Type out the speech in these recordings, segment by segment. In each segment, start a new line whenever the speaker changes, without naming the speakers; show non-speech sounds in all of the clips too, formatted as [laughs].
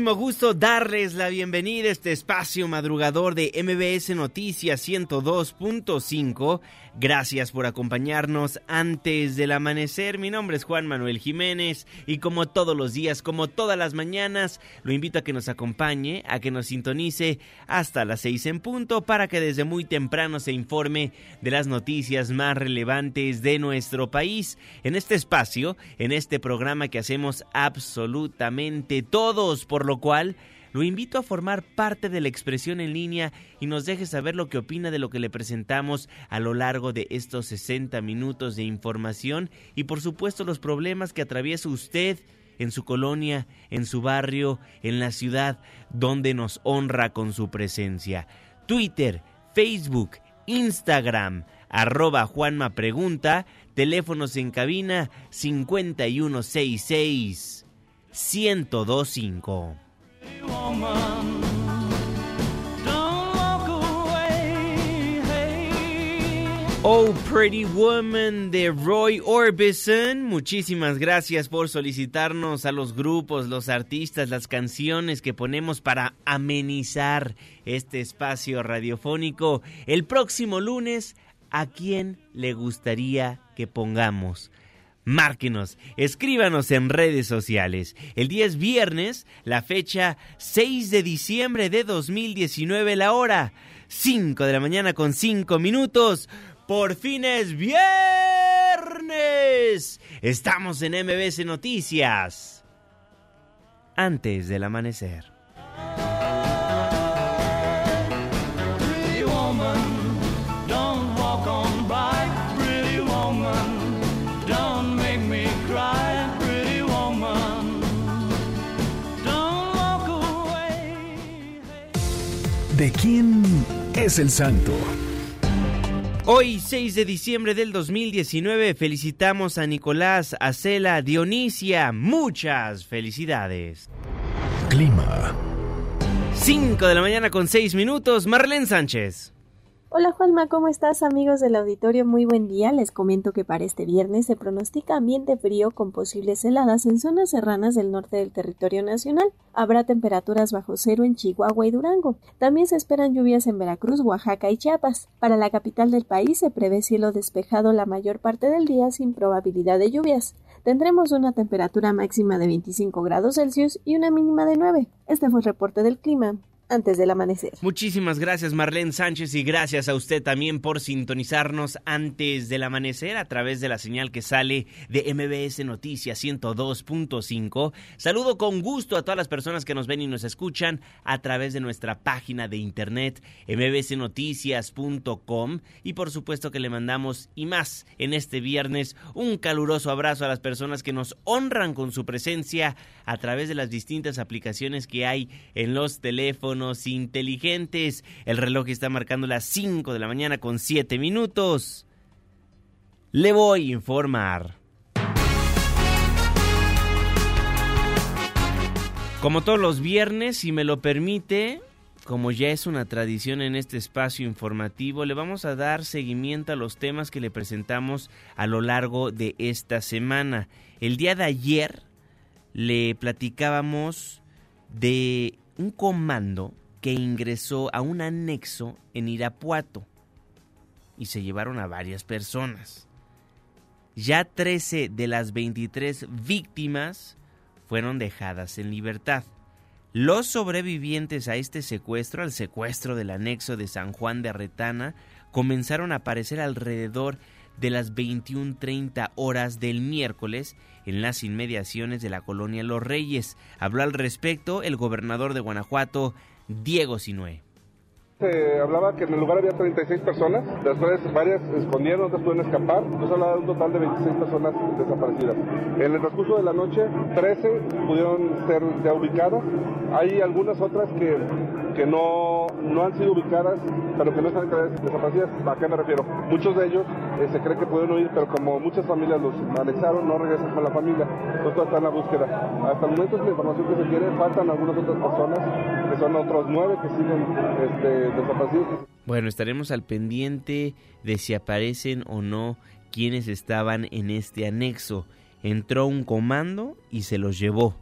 Muchísimo gusto darles la bienvenida a este espacio madrugador de MBS Noticias 102.5. Gracias por acompañarnos antes del amanecer. Mi nombre es Juan Manuel Jiménez y como todos los días, como todas las mañanas, lo invito a que nos acompañe, a que nos sintonice hasta las seis en punto para que desde muy temprano se informe de las noticias más relevantes de nuestro país. En este espacio, en este programa que hacemos absolutamente todos, por lo cual lo invito a formar parte de la expresión en línea y nos deje saber lo que opina de lo que le presentamos a lo largo de estos 60 minutos de información y por supuesto los problemas que atraviesa usted en su colonia, en su barrio, en la ciudad, donde nos honra con su presencia. Twitter, Facebook, Instagram, arroba Juanma Pregunta, teléfonos en cabina 5166 1025. Oh Pretty Woman de Roy Orbison. Muchísimas gracias por solicitarnos a los grupos, los artistas, las canciones que ponemos para amenizar este espacio radiofónico. El próximo lunes, ¿a quién le gustaría que pongamos? Márquenos, escríbanos en redes sociales. El día es viernes, la fecha 6 de diciembre de 2019, la hora 5 de la mañana con 5 minutos. Por fin es viernes. Estamos en MBS Noticias. Antes del amanecer.
¿De quién es el santo?
Hoy, 6 de diciembre del 2019, felicitamos a Nicolás, Acela, Dionisia. Muchas felicidades.
Clima.
5 de la mañana con 6 minutos, Marlene Sánchez.
Hola Juanma, ¿cómo estás amigos del auditorio? Muy buen día. Les comento que para este viernes se pronostica ambiente frío con posibles heladas en zonas serranas del norte del territorio nacional. Habrá temperaturas bajo cero en Chihuahua y Durango. También se esperan lluvias en Veracruz, Oaxaca y Chiapas. Para la capital del país se prevé cielo despejado la mayor parte del día sin probabilidad de lluvias. Tendremos una temperatura máxima de 25 grados Celsius y una mínima de 9. Este fue el reporte del clima antes del amanecer.
Muchísimas gracias Marlene Sánchez y gracias a usted también por sintonizarnos antes del amanecer a través de la señal que sale de MBS Noticias 102.5. Saludo con gusto a todas las personas que nos ven y nos escuchan a través de nuestra página de internet mbsnoticias.com y por supuesto que le mandamos y más en este viernes un caluroso abrazo a las personas que nos honran con su presencia a través de las distintas aplicaciones que hay en los teléfonos inteligentes. El reloj está marcando las 5 de la mañana con 7 minutos. Le voy a informar. Como todos los viernes, si me lo permite, como ya es una tradición en este espacio informativo, le vamos a dar seguimiento a los temas que le presentamos a lo largo de esta semana. El día de ayer le platicábamos de un comando que ingresó a un anexo en Irapuato y se llevaron a varias personas. Ya 13 de las 23 víctimas fueron dejadas en libertad. Los sobrevivientes a este secuestro, al secuestro del anexo de San Juan de Retana, comenzaron a aparecer alrededor de las 21.30 horas del miércoles en las inmediaciones de la colonia Los Reyes. Habló al respecto el gobernador de Guanajuato, Diego Sinué.
Se hablaba que en el lugar había 36 personas, de las cuales varias escondieron, otras pudieron escapar. Entonces hablaba de un total de 26 personas desaparecidas. En el transcurso de la noche, 13 pudieron ser ya ubicadas. Hay algunas otras que, que no, no han sido ubicadas, pero que no están desaparecidas. ¿A qué me refiero? Muchos de ellos eh, se cree que pudieron huir, pero como muchas familias los anexaron, no regresan con la familia. Entonces está en la búsqueda. Hasta el momento, la información que se tiene, faltan algunas otras personas, que son otros nueve que siguen este,
bueno, estaremos al pendiente de si aparecen o no quienes estaban en este anexo. Entró un comando y se los llevó.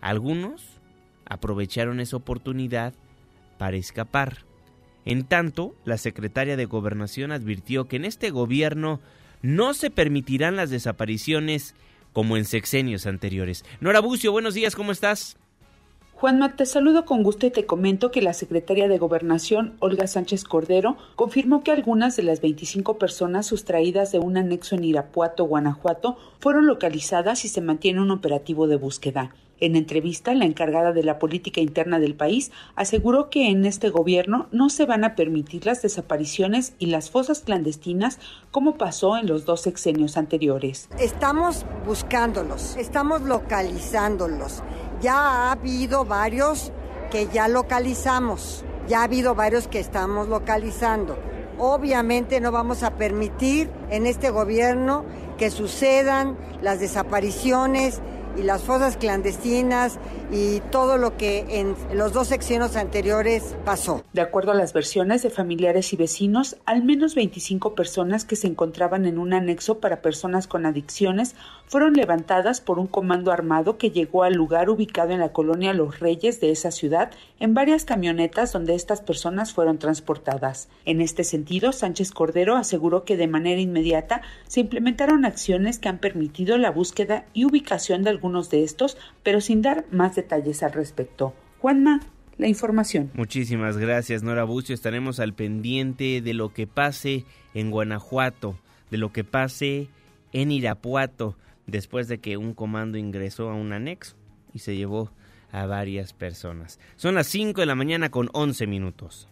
Algunos aprovecharon esa oportunidad para escapar. En tanto, la secretaria de Gobernación advirtió que en este gobierno no se permitirán las desapariciones como en sexenios anteriores. Nora Bucio, buenos días, ¿cómo estás?
Juanma, te saludo con gusto y te comento que la secretaria de Gobernación, Olga Sánchez Cordero, confirmó que algunas de las 25 personas sustraídas de un anexo en Irapuato, Guanajuato, fueron localizadas y se mantiene un operativo de búsqueda. En entrevista, la encargada de la política interna del país aseguró que en este gobierno no se van a permitir las desapariciones y las fosas clandestinas como pasó en los dos sexenios anteriores.
Estamos buscándolos, estamos localizándolos. Ya ha habido varios que ya localizamos, ya ha habido varios que estamos localizando. Obviamente no vamos a permitir en este gobierno que sucedan las desapariciones y las fosas clandestinas y todo lo que en los dos secciones anteriores pasó.
De acuerdo a las versiones de familiares y vecinos, al menos 25 personas que se encontraban en un anexo para personas con adicciones fueron levantadas por un comando armado que llegó al lugar ubicado en la colonia Los Reyes de esa ciudad en varias camionetas donde estas personas fueron transportadas. En este sentido, Sánchez Cordero aseguró que de manera inmediata se implementaron acciones que han permitido la búsqueda y ubicación de algunos de estos, pero sin dar más detalles al respecto. Juanma, la información.
Muchísimas gracias, Nora Bucio. Estaremos al pendiente de lo que pase en Guanajuato, de lo que pase en Irapuato después de que un comando ingresó a un anexo y se llevó a varias personas. Son las 5 de la mañana con 11 minutos.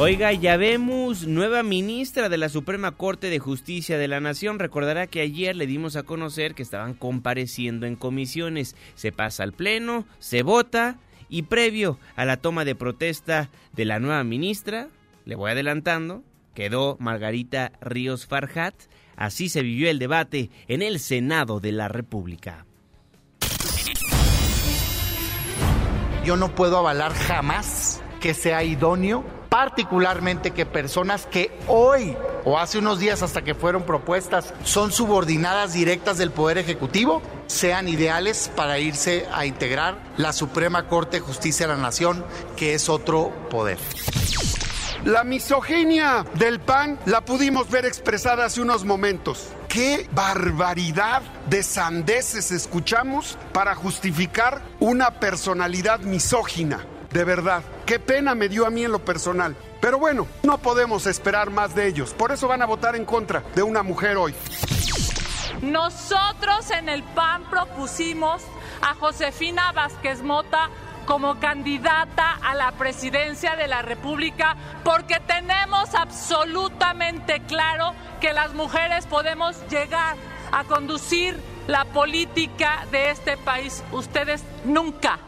Oiga, ya vemos nueva ministra de la Suprema Corte de Justicia de la Nación. Recordará que ayer le dimos a conocer que estaban compareciendo en comisiones. Se pasa al Pleno, se vota y previo a la toma de protesta de la nueva ministra, le voy adelantando, quedó Margarita Ríos Farhat, Así se vivió el debate en el Senado de la República.
Yo no puedo avalar jamás que sea idóneo, particularmente que personas que hoy o hace unos días hasta que fueron propuestas son subordinadas directas del Poder Ejecutivo, sean ideales para irse a integrar la Suprema Corte de Justicia de la Nación, que es otro poder.
La misoginia del PAN la pudimos ver expresada hace unos momentos. ¿Qué barbaridad de sandeces escuchamos para justificar una personalidad misógina? De verdad, qué pena me dio a mí en lo personal. Pero bueno, no podemos esperar más de ellos. Por eso van a votar en contra de una mujer hoy.
Nosotros en el PAN propusimos a Josefina Vázquez Mota como candidata a la presidencia de la República porque tenemos absolutamente claro que las mujeres podemos llegar a conducir la política de este país. Ustedes nunca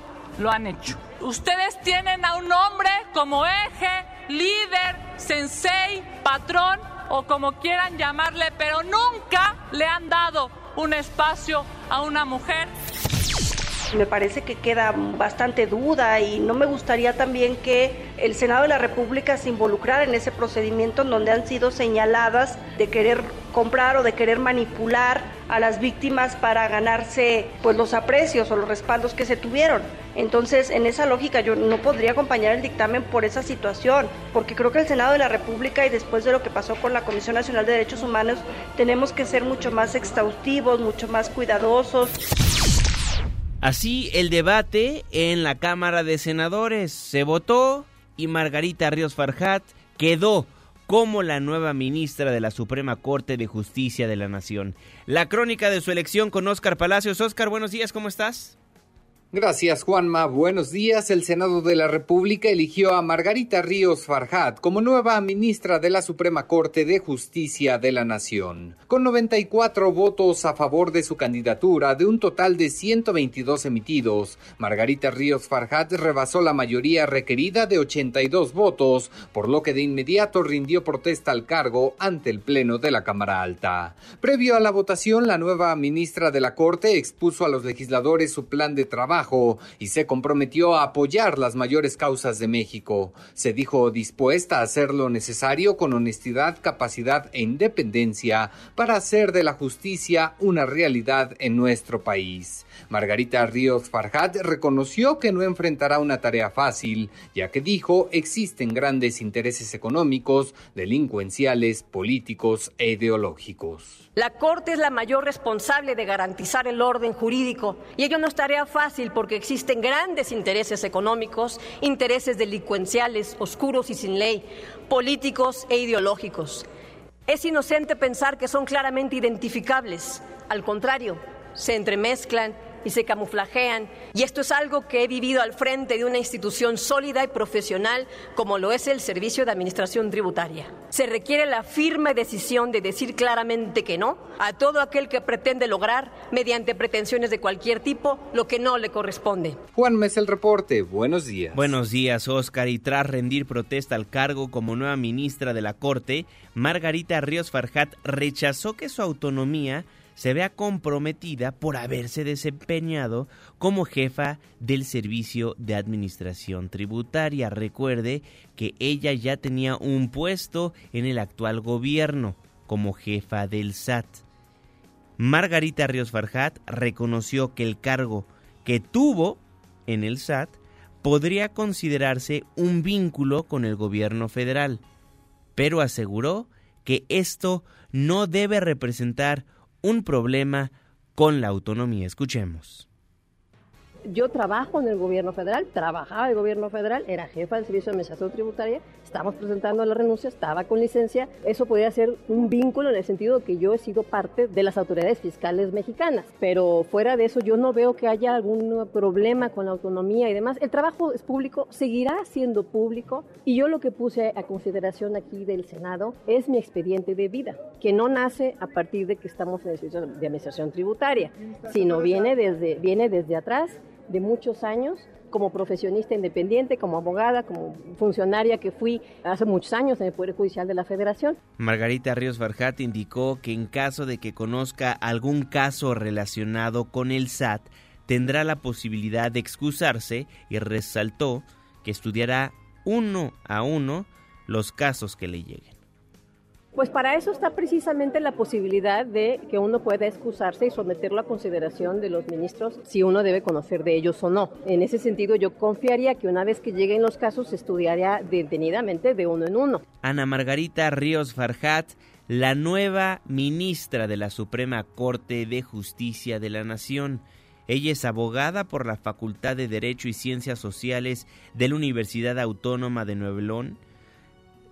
lo han hecho. Ustedes tienen a un hombre como eje, líder, sensei, patrón o como quieran llamarle, pero nunca le han dado un espacio a una mujer
Me parece que queda bastante duda y no me gustaría también que el Senado de la República se involucrara en ese procedimiento en donde han sido señaladas de querer comprar o de querer manipular a las víctimas para ganarse pues los aprecios o los respaldos que se tuvieron. Entonces, en esa lógica yo no podría acompañar el dictamen por esa situación, porque creo que el Senado de la República y después de lo que pasó con la Comisión Nacional de Derechos Humanos, tenemos que ser mucho más exhaustivos, mucho más cuidadosos.
Así el debate en la Cámara de Senadores se votó y Margarita Ríos Farjat quedó como la nueva ministra de la Suprema Corte de Justicia de la Nación. La crónica de su elección con Óscar Palacios. Óscar, buenos días, ¿cómo estás?
Gracias, Juanma. Buenos días. El Senado de la República eligió a Margarita Ríos Farjat como nueva ministra de la Suprema Corte de Justicia de la Nación. Con 94 votos a favor de su candidatura de un total de 122 emitidos, Margarita Ríos Farjat rebasó la mayoría requerida de 82 votos, por lo que de inmediato rindió protesta al cargo ante el Pleno de la Cámara Alta. Previo a la votación, la nueva ministra de la Corte expuso a los legisladores su plan de trabajo y se comprometió a apoyar las mayores causas de México. Se dijo dispuesta a hacer lo necesario con honestidad, capacidad e independencia para hacer de la justicia una realidad en nuestro país. Margarita Ríos Farjat reconoció que no enfrentará una tarea fácil, ya que dijo existen grandes intereses económicos, delincuenciales, políticos e ideológicos.
La Corte es la mayor responsable de garantizar el orden jurídico y ello no es tarea fácil porque existen grandes intereses económicos, intereses delincuenciales, oscuros y sin ley, políticos e ideológicos. Es inocente pensar que son claramente identificables. Al contrario, se entremezclan y se camuflajean. Y esto es algo que he vivido al frente de una institución sólida y profesional como lo es el Servicio de Administración Tributaria. Se requiere la firme decisión de decir claramente que no a todo aquel que pretende lograr, mediante pretensiones de cualquier tipo, lo que no le corresponde.
Juan Mes el reporte. Buenos días.
Buenos días, Oscar. Y tras rendir protesta al cargo como nueva ministra de la Corte, Margarita Ríos Farjat rechazó que su autonomía se vea comprometida por haberse desempeñado como jefa del Servicio de Administración Tributaria. Recuerde que ella ya tenía un puesto en el actual gobierno como jefa del SAT. Margarita Ríos Farjat reconoció que el cargo que tuvo en el SAT podría considerarse un vínculo con el gobierno federal, pero aseguró que esto no debe representar un problema con la autonomía. Escuchemos.
Yo trabajo en el gobierno federal, trabajaba en el gobierno federal, era jefa del Servicio de Administración Tributaria, estamos presentando la renuncia, estaba con licencia. Eso podría ser un vínculo en el sentido de que yo he sido parte de las autoridades fiscales mexicanas. Pero fuera de eso, yo no veo que haya algún problema con la autonomía y demás. El trabajo es público, seguirá siendo público. Y yo lo que puse a consideración aquí del Senado es mi expediente de vida, que no nace a partir de que estamos en el Servicio de Administración Tributaria, sino viene desde, viene desde atrás de muchos años como profesionista independiente, como abogada, como funcionaria que fui hace muchos años en el Poder Judicial de la Federación.
Margarita Ríos Farjat indicó que en caso de que conozca algún caso relacionado con el SAT, tendrá la posibilidad de excusarse y resaltó que estudiará uno a uno los casos que le lleguen.
Pues para eso está precisamente la posibilidad de que uno pueda excusarse y someterlo a consideración de los ministros si uno debe conocer de ellos o no. En ese sentido, yo confiaría que una vez que lleguen los casos estudiaría detenidamente de uno en uno.
Ana Margarita Ríos Farjat, la nueva ministra de la Suprema Corte de Justicia de la Nación. Ella es abogada por la Facultad de Derecho y Ciencias Sociales de la Universidad Autónoma de Nuevo León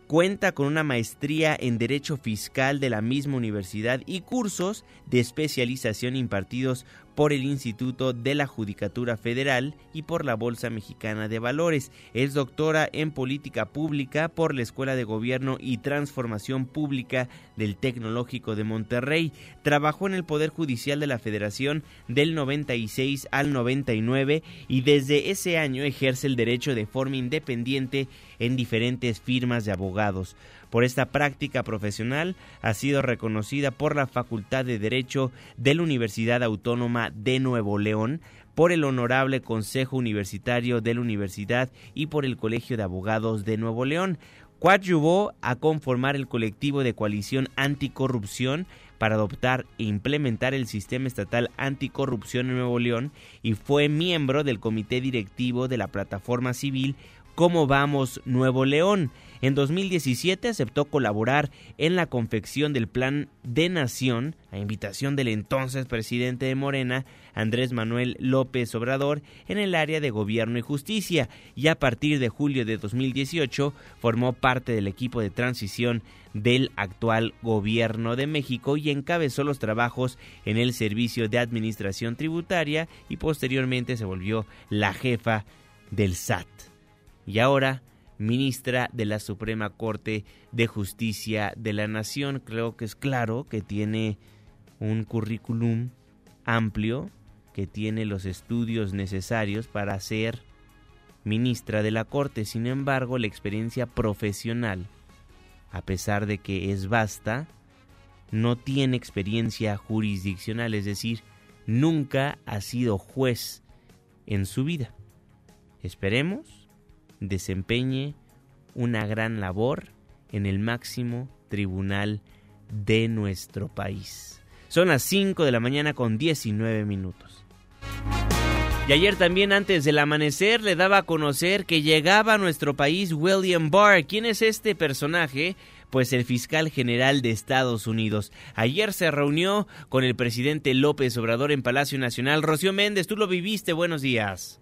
Cuenta con una maestría en Derecho Fiscal de la misma universidad y cursos de especialización impartidos por el Instituto de la Judicatura Federal y por la Bolsa Mexicana de Valores. Es doctora en Política Pública por la Escuela de Gobierno y Transformación Pública del Tecnológico de Monterrey. Trabajó en el Poder Judicial de la Federación del 96 al 99 y desde ese año ejerce el derecho de forma independiente en diferentes firmas de abogados. Por esta práctica profesional ha sido reconocida por la Facultad de Derecho de la Universidad Autónoma de Nuevo León por el Honorable Consejo Universitario de la Universidad y por el Colegio de Abogados de Nuevo León. Coadyuvó a conformar el colectivo de coalición anticorrupción para adoptar e implementar el sistema estatal anticorrupción en Nuevo León y fue miembro del comité directivo de la plataforma civil Cómo vamos Nuevo León. En 2017 aceptó colaborar en la confección del Plan de Nación a invitación del entonces presidente de Morena, Andrés Manuel López Obrador, en el área de Gobierno y Justicia y a partir de julio de 2018 formó parte del equipo de transición del actual Gobierno de México y encabezó los trabajos en el Servicio de Administración Tributaria y posteriormente se volvió la jefa del SAT. Y ahora ministra de la Suprema Corte de Justicia de la Nación. Creo que es claro que tiene un currículum amplio, que tiene los estudios necesarios para ser ministra de la Corte. Sin embargo, la experiencia profesional, a pesar de que es vasta, no tiene experiencia jurisdiccional, es decir, nunca ha sido juez en su vida. Esperemos desempeñe una gran labor en el máximo tribunal de nuestro país. Son las 5 de la mañana con 19 minutos. Y ayer también antes del amanecer le daba a conocer que llegaba a nuestro país William Barr. ¿Quién es este personaje? Pues el fiscal general de Estados Unidos. Ayer se reunió con el presidente López Obrador en Palacio Nacional. Rocío Méndez, tú lo viviste. Buenos días.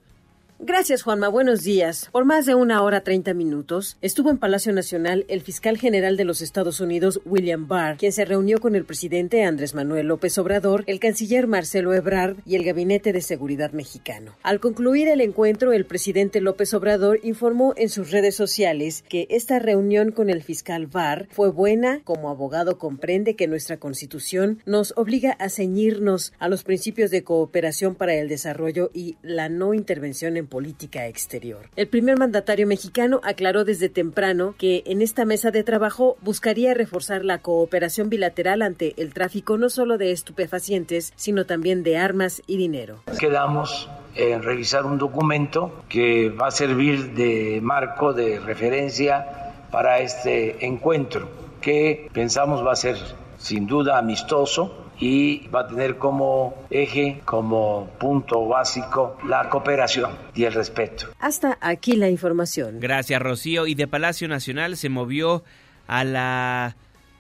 Gracias, Juanma. Buenos días. Por más de una hora treinta minutos estuvo en Palacio Nacional el fiscal general de los Estados Unidos, William Barr, quien se reunió con el presidente Andrés Manuel López Obrador, el canciller Marcelo Ebrard y el Gabinete de Seguridad mexicano. Al concluir el encuentro, el presidente López Obrador informó en sus redes sociales que esta reunión con el fiscal Barr fue buena. Como abogado comprende que nuestra Constitución nos obliga a ceñirnos a los principios de cooperación para el desarrollo y la no intervención en política exterior. El primer mandatario mexicano aclaró desde temprano que en esta mesa de trabajo buscaría reforzar la cooperación bilateral ante el tráfico no solo de estupefacientes, sino también de armas y dinero.
Quedamos en revisar un documento que va a servir de marco de referencia para este encuentro, que pensamos va a ser sin duda amistoso, y va a tener como eje, como punto básico, la cooperación y el respeto.
Hasta aquí la información.
Gracias, Rocío. Y de Palacio Nacional se movió a la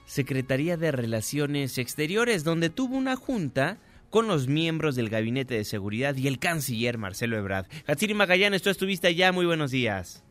Secretaría de Relaciones Exteriores, donde tuvo una junta con los miembros del Gabinete de Seguridad y el canciller Marcelo Ebrard. Hatsiri Magallanes, tú estuviste allá. Muy buenos días.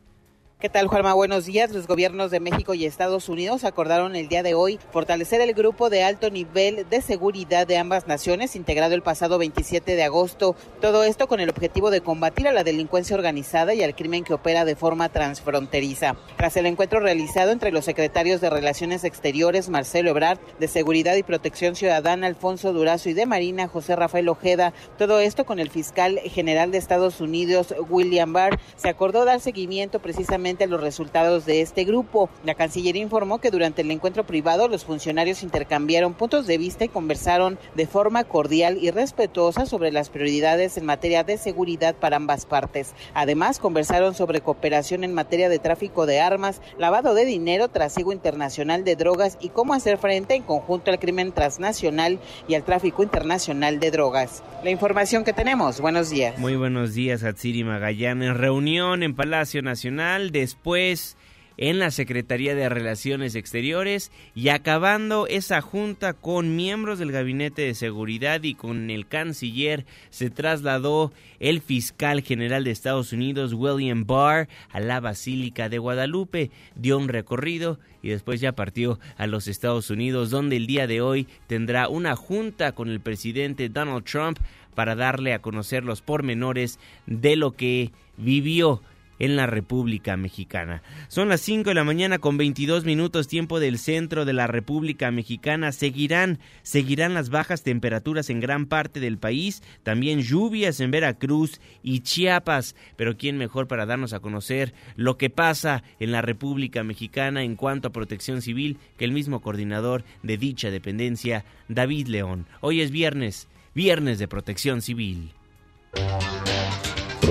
¿Qué tal, Juanma? Buenos días. Los gobiernos de México y Estados Unidos acordaron el día de hoy fortalecer el grupo de alto nivel de seguridad de ambas naciones, integrado el pasado 27 de agosto. Todo esto con el objetivo de combatir a la delincuencia organizada y al crimen que opera de forma transfronteriza. Tras el encuentro realizado entre los secretarios de Relaciones Exteriores, Marcelo Ebrard, de Seguridad y Protección Ciudadana, Alfonso Durazo, y de Marina, José Rafael Ojeda, todo esto con el fiscal general de Estados Unidos, William Barr, se acordó dar seguimiento precisamente los resultados de este grupo. La Cancillería informó que durante el encuentro privado los funcionarios intercambiaron puntos de vista y conversaron de forma cordial y respetuosa sobre las prioridades en materia de seguridad para ambas partes. Además, conversaron sobre cooperación en materia de tráfico de armas, lavado de dinero, trasiego internacional de drogas y cómo hacer frente en conjunto al crimen transnacional y al tráfico internacional de drogas. La información que tenemos. Buenos días.
Muy buenos días, Atsiri Magallanes. Reunión en Palacio Nacional después en la Secretaría de Relaciones Exteriores y acabando esa junta con miembros del Gabinete de Seguridad y con el canciller se trasladó el fiscal general de Estados Unidos William Barr a la Basílica de Guadalupe, dio un recorrido y después ya partió a los Estados Unidos donde el día de hoy tendrá una junta con el presidente Donald Trump para darle a conocer los pormenores de lo que vivió en la República Mexicana. Son las 5 de la mañana con 22 minutos tiempo del centro de la República Mexicana. Seguirán, seguirán las bajas temperaturas en gran parte del país, también lluvias en Veracruz y Chiapas. Pero quién mejor para darnos a conocer lo que pasa en la República Mexicana en cuanto a protección civil que el mismo coordinador de dicha dependencia, David León. Hoy es viernes, viernes de protección civil.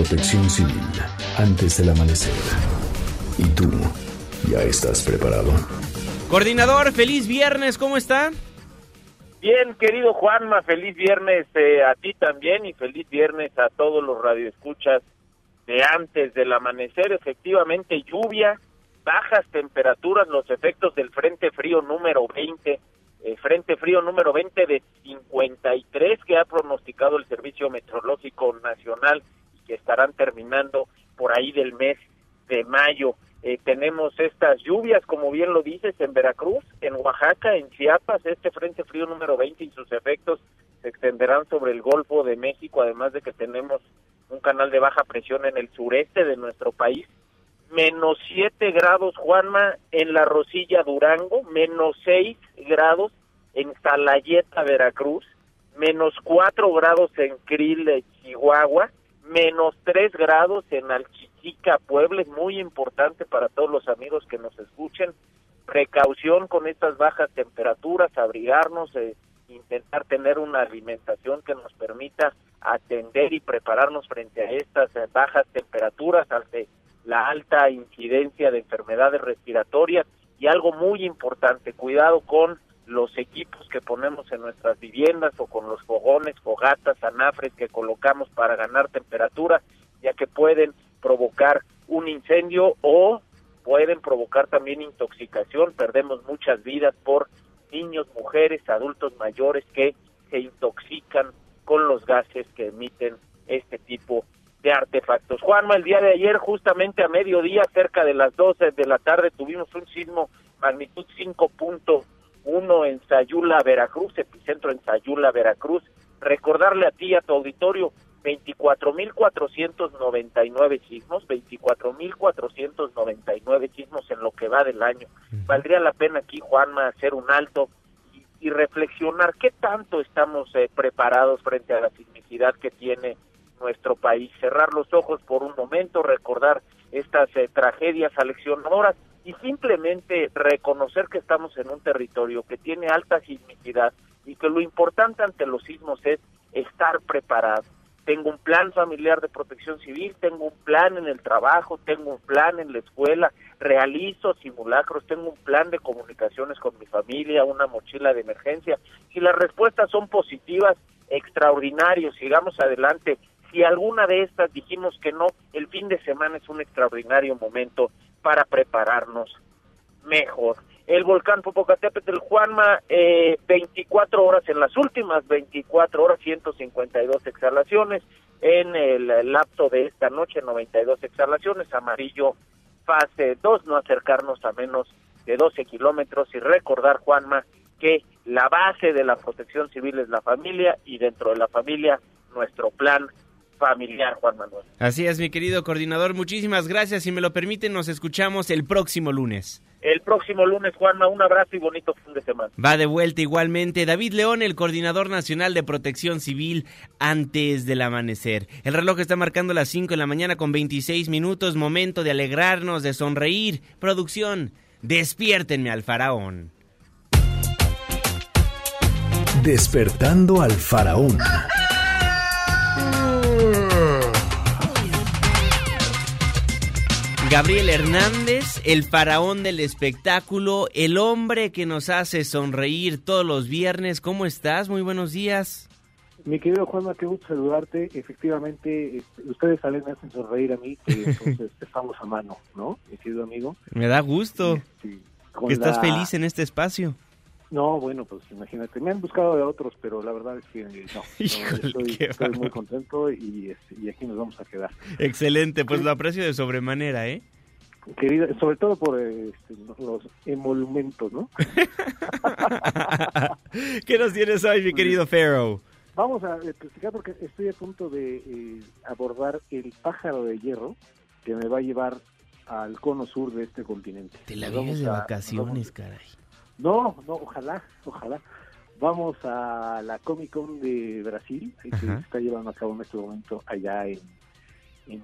Protección Civil antes del amanecer. ¿Y tú ya estás preparado?
Coordinador, feliz viernes, ¿cómo está?
Bien, querido Juanma, feliz viernes eh, a ti también y feliz viernes a todos los radioescuchas de antes del amanecer. Efectivamente, lluvia, bajas temperaturas, los efectos del Frente Frío número 20, eh, Frente Frío número 20 de 53 que ha pronosticado el Servicio Meteorológico Nacional que estarán terminando por ahí del mes de mayo. Eh, tenemos estas lluvias, como bien lo dices, en Veracruz, en Oaxaca, en Chiapas, este Frente Frío número 20 y sus efectos se extenderán sobre el Golfo de México, además de que tenemos un canal de baja presión en el sureste de nuestro país. Menos 7 grados, Juanma, en La Rosilla, Durango, menos 6 grados en Salayeta, Veracruz, menos 4 grados en Krill, Chihuahua, menos 3 grados en Alchichica, Puebla, es muy importante para todos los amigos que nos escuchen. Precaución con estas bajas temperaturas, abrigarnos, eh, intentar tener una alimentación que nos permita atender y prepararnos frente a estas eh, bajas temperaturas, ante la alta incidencia de enfermedades respiratorias y algo muy importante, cuidado con los equipos que ponemos en nuestras viviendas o con los fogones, fogatas, anafres que colocamos para ganar temperatura, ya que pueden provocar un incendio o pueden provocar también intoxicación. Perdemos muchas vidas por niños, mujeres, adultos mayores que se intoxican con los gases que emiten este tipo de artefactos. Juanma, el día de ayer, justamente a mediodía, cerca de las 12 de la tarde, tuvimos un sismo magnitud 5.1 en Sayula, Veracruz, epicentro en Sayula, Veracruz. Recordarle a ti, a tu auditorio, 24.499 sismos, 24.499 sismos en lo que va del año. Valdría la pena aquí, Juanma, hacer un alto y, y reflexionar qué tanto estamos eh, preparados frente a la sismicidad que tiene nuestro país. Cerrar los ojos por un momento, recordar estas eh, tragedias aleccionadoras y simplemente reconocer que estamos en un territorio que tiene alta sismicidad y que lo importante ante los sismos es estar preparado tengo un plan familiar de protección civil, tengo un plan en el trabajo, tengo un plan en la escuela, realizo simulacros, tengo un plan de comunicaciones con mi familia, una mochila de emergencia. Si las respuestas son positivas, extraordinario, sigamos adelante. Si alguna de estas dijimos que no, el fin de semana es un extraordinario momento para prepararnos mejor. El volcán Popocatépetl Juanma, eh, 24 horas, en las últimas 24 horas, 152 exhalaciones, en el lapso de esta noche, 92 exhalaciones, amarillo fase 2, no acercarnos a menos de 12 kilómetros. Y recordar, Juanma, que la base de la protección civil es la familia y dentro de la familia nuestro plan familiar, Juan Manuel.
Así es, mi querido coordinador, muchísimas gracias. Si me lo permiten, nos escuchamos el próximo lunes.
El próximo lunes, Juanma, un abrazo y bonito fin de semana.
Va de vuelta igualmente David León, el coordinador nacional de protección civil antes del amanecer. El reloj está marcando las 5 de la mañana con 26 minutos, momento de alegrarnos, de sonreír. Producción, despiértenme al faraón.
Despertando al faraón.
Gabriel Hernández, el faraón del espectáculo, el hombre que nos hace sonreír todos los viernes. ¿Cómo estás? Muy buenos días.
Mi querido Juanma, qué gusto saludarte. Efectivamente, este, ustedes salen me hacen sonreír a mí, [laughs] entonces estamos a mano, ¿no, mi querido amigo?
Me da gusto
Sí,
que estás feliz en este espacio.
No, bueno, pues imagínate, me han buscado de otros, pero la verdad es que no, no, [laughs]
Híjole,
estoy, estoy muy contento y, este, y aquí nos vamos a quedar.
Excelente, pues lo aprecio de sobremanera, ¿eh?
Querida, sobre todo por este, los emolumentos, ¿no? [laughs]
¿Qué nos tienes hoy, mi querido Pharaoh?
Vamos a eh, platicar porque estoy a punto de eh, abordar el pájaro de hierro que me va a llevar al cono sur de este continente.
Te la vives de vacaciones, caray.
No, no, ojalá, ojalá. Vamos a la Comic Con de Brasil, eh, que
Ajá.
se está llevando a cabo en este momento allá en, en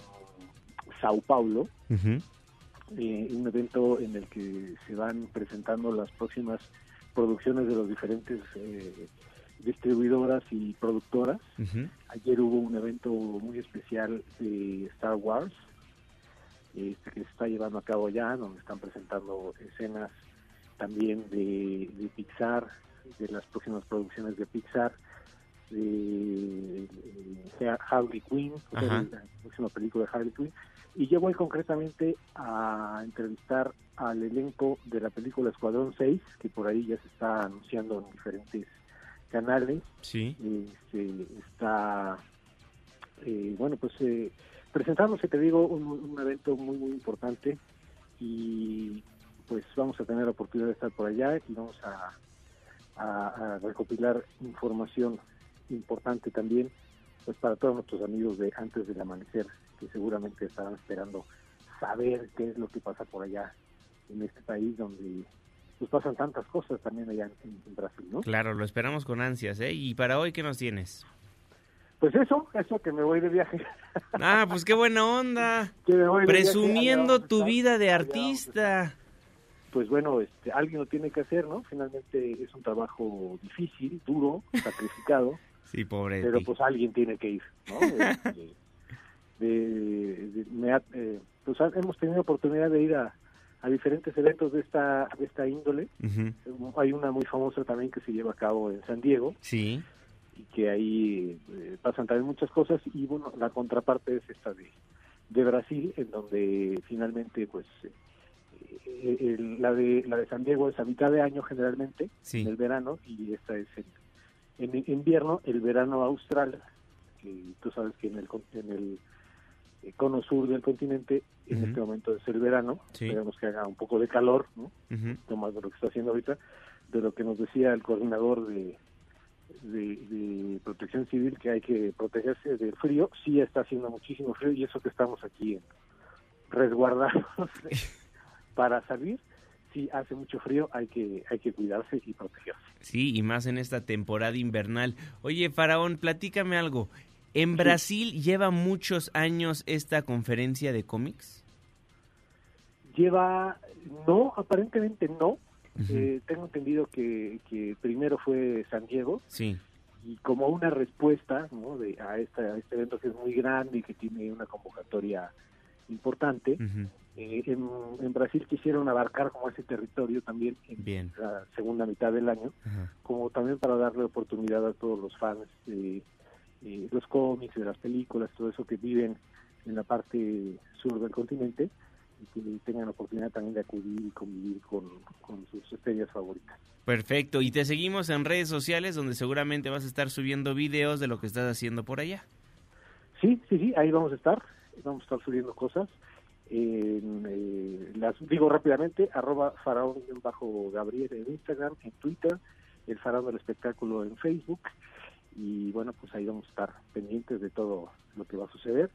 Sao Paulo. Eh, un evento en el que se van presentando las próximas producciones de los diferentes eh, distribuidoras y productoras. Ayer hubo un evento muy especial de Star Wars este, que se está llevando a cabo allá, donde están presentando escenas también de, Pixar, de las próximas producciones de Pixar, de, Harley Quinn, la próxima película de Harley Quinn. Y yo voy concretamente a entrevistar al elenco de la película Escuadrón 6, que por ahí ya se está anunciando en diferentes canales.
Sí.
Este, está, eh, bueno, pues eh, presentándose, te digo, un, evento muy, muy importante y pues vamos a tener la oportunidad de estar por allá y vamos a, recopilar información importante también pues para todos nuestros amigos de antes del amanecer que seguramente estarán esperando saber qué es lo que pasa por allá en este país donde pues pasan tantas cosas también allá en, Brasil, ¿no?
Claro, lo esperamos con ansias, ¿eh? ¿Y para hoy qué nos tienes?
Pues eso, eso que me voy de viaje.
Ah, pues qué buena onda. [laughs] Presumiendo tu vida de artista.
Pues bueno, este, alguien lo tiene que hacer, ¿no? Finalmente es un trabajo difícil, duro, [laughs] sacrificado.
sí, pobre.
Pero pues alguien tiene que ir, ¿no? [laughs] Este, eh, pues hemos tenido oportunidad de ir a, a diferentes eventos de esta de esta índole. Hay una muy famosa también que se lleva a cabo en San Diego.
Sí.
Y que ahí eh, pasan también muchas cosas y bueno, la contraparte es esta de, de Brasil, en donde finalmente pues la de la de San Diego es a mitad de año generalmente, en el verano, y esta es en, en invierno, el verano austral, que tú sabes que en el, en el eh, cono sur del continente, en este momento es el verano, esperamos que haga un poco de calor, ¿no? más de lo que está haciendo ahorita, de lo que nos decía el coordinador de, de, protección civil, que hay que protegerse del frío, sí está haciendo muchísimo frío y eso que estamos aquí en resguardados [laughs] para salir, si hace mucho frío, hay que, hay que cuidarse y protegerse.
Sí, y más en esta temporada invernal. Oye, Faraón, platícame algo. ¿En Brasil lleva muchos años esta conferencia de cómics?
Lleva, no, aparentemente no. Eh, tengo entendido que, que, primero fue San Diego.
Sí.
Y como una respuesta ¿no? de, a, este evento que es muy grande y que tiene una convocatoria importante, eh, en, Brasil quisieron abarcar como ese territorio también en la segunda mitad del año, como también para darle oportunidad a todos los fans de eh, los cómics, de las películas, todo eso que viven en la parte sur del continente y que tengan la oportunidad también de acudir y convivir con, sus estrellas favoritas.
Perfecto, y te seguimos en redes sociales donde seguramente vas a estar subiendo videos de lo que estás haciendo por allá.
Sí, sí, sí, ahí vamos a estar, vamos a estar subiendo cosas. Eh, las digo rápidamente, arroba faraón-gabriel en Instagram, en Twitter, el faraón del espectáculo en Facebook y bueno, pues ahí vamos a estar pendientes de todo lo que va a suceder.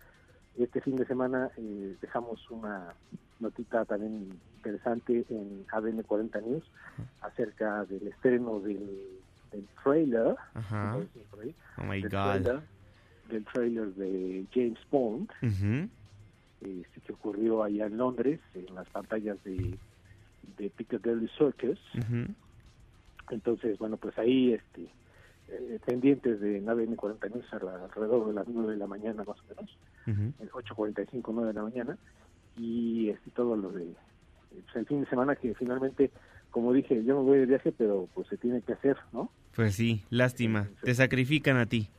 Este fin de semana eh, dejamos una notita también interesante en ADN 40 News acerca del estreno del, del trailer,
oh my
del,
God.
Trailer, del trailer de James Bond, este, que ocurrió allá en Londres, en las pantallas de, de Piccadilly Circus. Entonces, bueno, pues ahí este eh, pendientes de nave M40 News alrededor de las 9 de la mañana más o menos, uh 8.45, 9 de la mañana, y este, todo lo de pues, el fin de semana que finalmente, como dije, yo me voy de viaje, pero pues se tiene que hacer, ¿no?
Pues sí, lástima, te sacrifican a ti.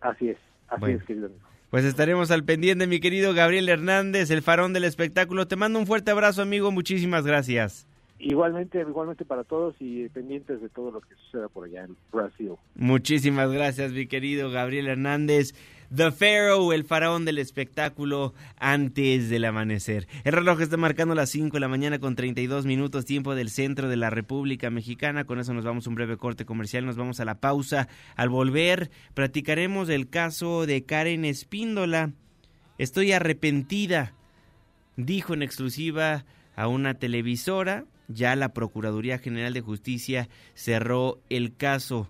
Así es, así es, querido amigo.
Pues estaremos al pendiente, mi querido Gabriel Hernández, el farón del espectáculo. Te mando un fuerte abrazo, amigo. Muchísimas gracias.
Igualmente, igualmente para todos y pendientes de todo lo que suceda por allá en Brasil.
Muchísimas gracias, mi querido Gabriel Hernández. The Pharaoh, el faraón del espectáculo antes del amanecer. El reloj está marcando las 5 de la mañana con 32 minutos, tiempo del centro de la República Mexicana. Con eso nos vamos a un breve corte comercial, nos vamos a la pausa. Al volver, platicaremos del caso de Karen Espíndola. Estoy arrepentida, dijo en exclusiva a una televisora ya la Procuraduría General de Justicia cerró el caso.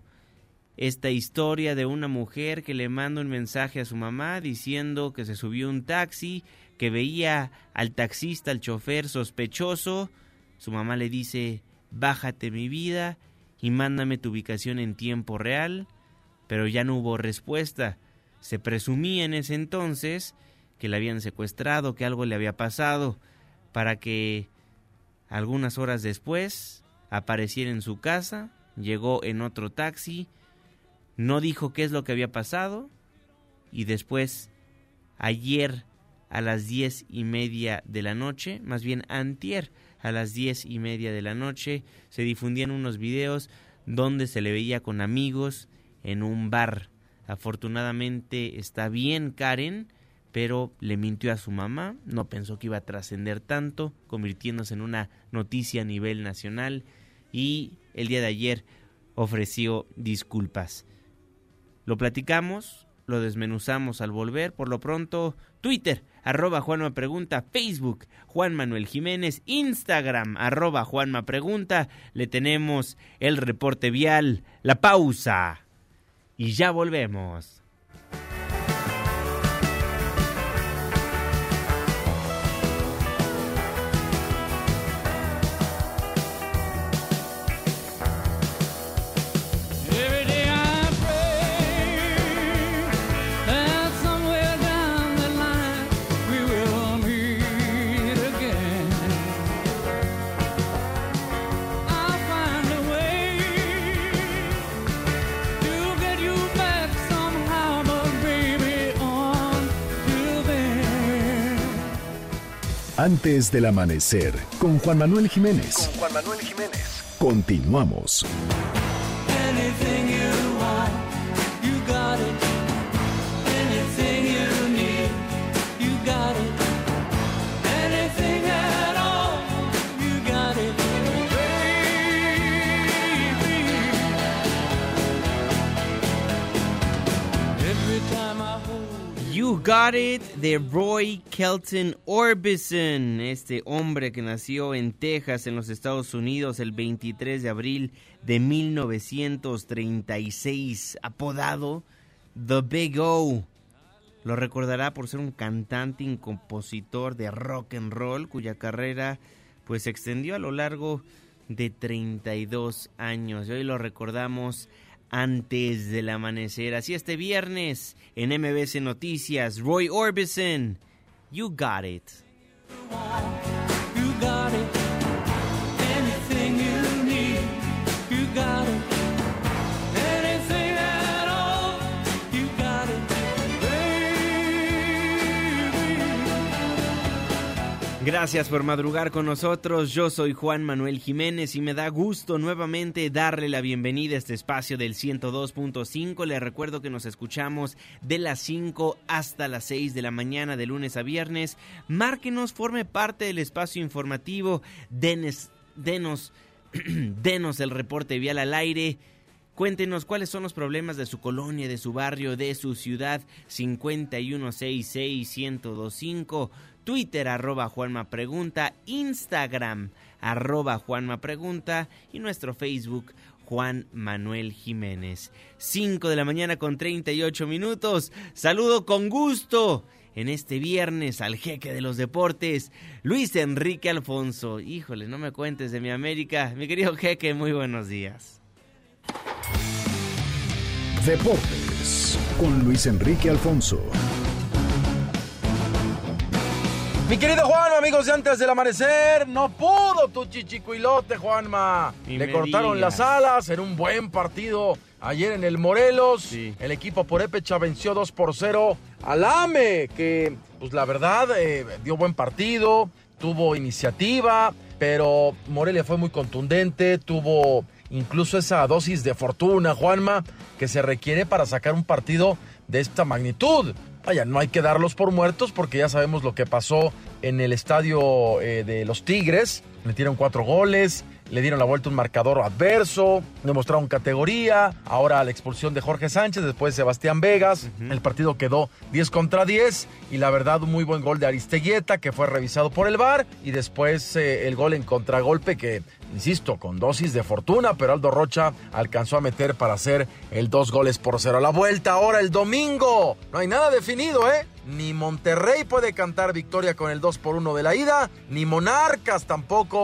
Esta historia de una mujer que le manda un mensaje a su mamá diciendo que se subió un taxi, que veía al taxista, al chofer sospechoso. Su mamá le dice, bájate mi vida y mándame tu ubicación en tiempo real. pero ya no hubo respuesta. Se presumía en ese entonces que le habían secuestrado, que algo le había pasado, para que algunas horas después apareciera en su casa, llegó en otro taxi, no dijo qué es lo que había pasado, y después, ayer a las diez y media de la noche, más bien antier a las diez y media de la noche, se difundían unos videos donde se le veía con amigos en un bar. Afortunadamente está bien Karen, pero le mintió a su mamá, no pensó que iba a trascender tanto, convirtiéndose en una noticia a nivel nacional y el día de ayer ofreció disculpas. Lo platicamos, lo desmenuzamos al volver, por lo pronto Twitter, arroba Juanma Pregunta, Facebook, Juan Manuel Jiménez, Instagram, arroba Juanma Pregunta, le tenemos el reporte vial, la pausa. Y ya volvemos.
Antes del amanecer, con Juan Manuel Jiménez.
Con Juan Manuel Jiménez.
Continuamos.
Got It de Roy Kelton Orbison, este hombre que nació en Texas, en los Estados Unidos, el 23 de abril de 1936, apodado The Big O. Lo recordará por ser un cantante y compositor de rock and roll cuya carrera pues se extendió a lo largo de 32 años. Y hoy lo recordamos antes del amanecer. Así este viernes en MBC Noticias, Roy Orbison, You Got It. Gracias por madrugar con nosotros. Yo soy Juan Manuel Jiménez y me da gusto nuevamente darle la bienvenida a este espacio del 102.5. Le recuerdo que nos escuchamos de las 5 hasta las 6 de la mañana de lunes a viernes. Márquenos, forme parte del espacio informativo. Denes, denos, [clears throat] denos el reporte vial al aire. Cuéntenos cuáles son los problemas de su colonia, de su barrio, de su ciudad. 5166-1025. Twitter arroba Juanma Pregunta, Instagram arroba Juanma Pregunta y nuestro Facebook Juan Manuel Jiménez. 5 de la mañana con 38 minutos. Saludo con gusto en este viernes al jeque de los deportes, Luis Enrique Alfonso. Híjole, no me cuentes de mi América. Mi querido jeque, muy buenos días.
Deportes con Luis Enrique Alfonso.
Mi querido Juanma, amigos de antes del amanecer, no pudo tu chichicuilote, Juanma.
Ni
Le cortaron
digas.
las alas en un buen partido ayer en el Morelos. El equipo Purépecha venció 2 por 0 al AME, que pues la verdad eh, dio buen partido, tuvo iniciativa, pero Morelia fue muy contundente, tuvo incluso esa dosis de fortuna, Juanma, que se requiere para sacar un partido de esta magnitud. Vaya, no hay que darlos por muertos porque ya sabemos lo que pasó en el estadio eh, de los Tigres. Metieron cuatro goles, le dieron la vuelta a un marcador adverso, demostraron categoría. Ahora la expulsión de Jorge Sánchez, después Sebastián Vegas. El partido quedó 10 contra 10 y la verdad un muy buen gol de Aristeguieta que fue revisado por el VAR y después eh, el gol en contragolpe que, insisto, con dosis de fortuna, pero Aldo Rocha alcanzó a meter para hacer el dos goles por cero. La vuelta ahora el domingo. No hay nada definido, ¿eh? Ni Monterrey puede cantar victoria con el 2 por 1 de la ida, ni Monarcas tampoco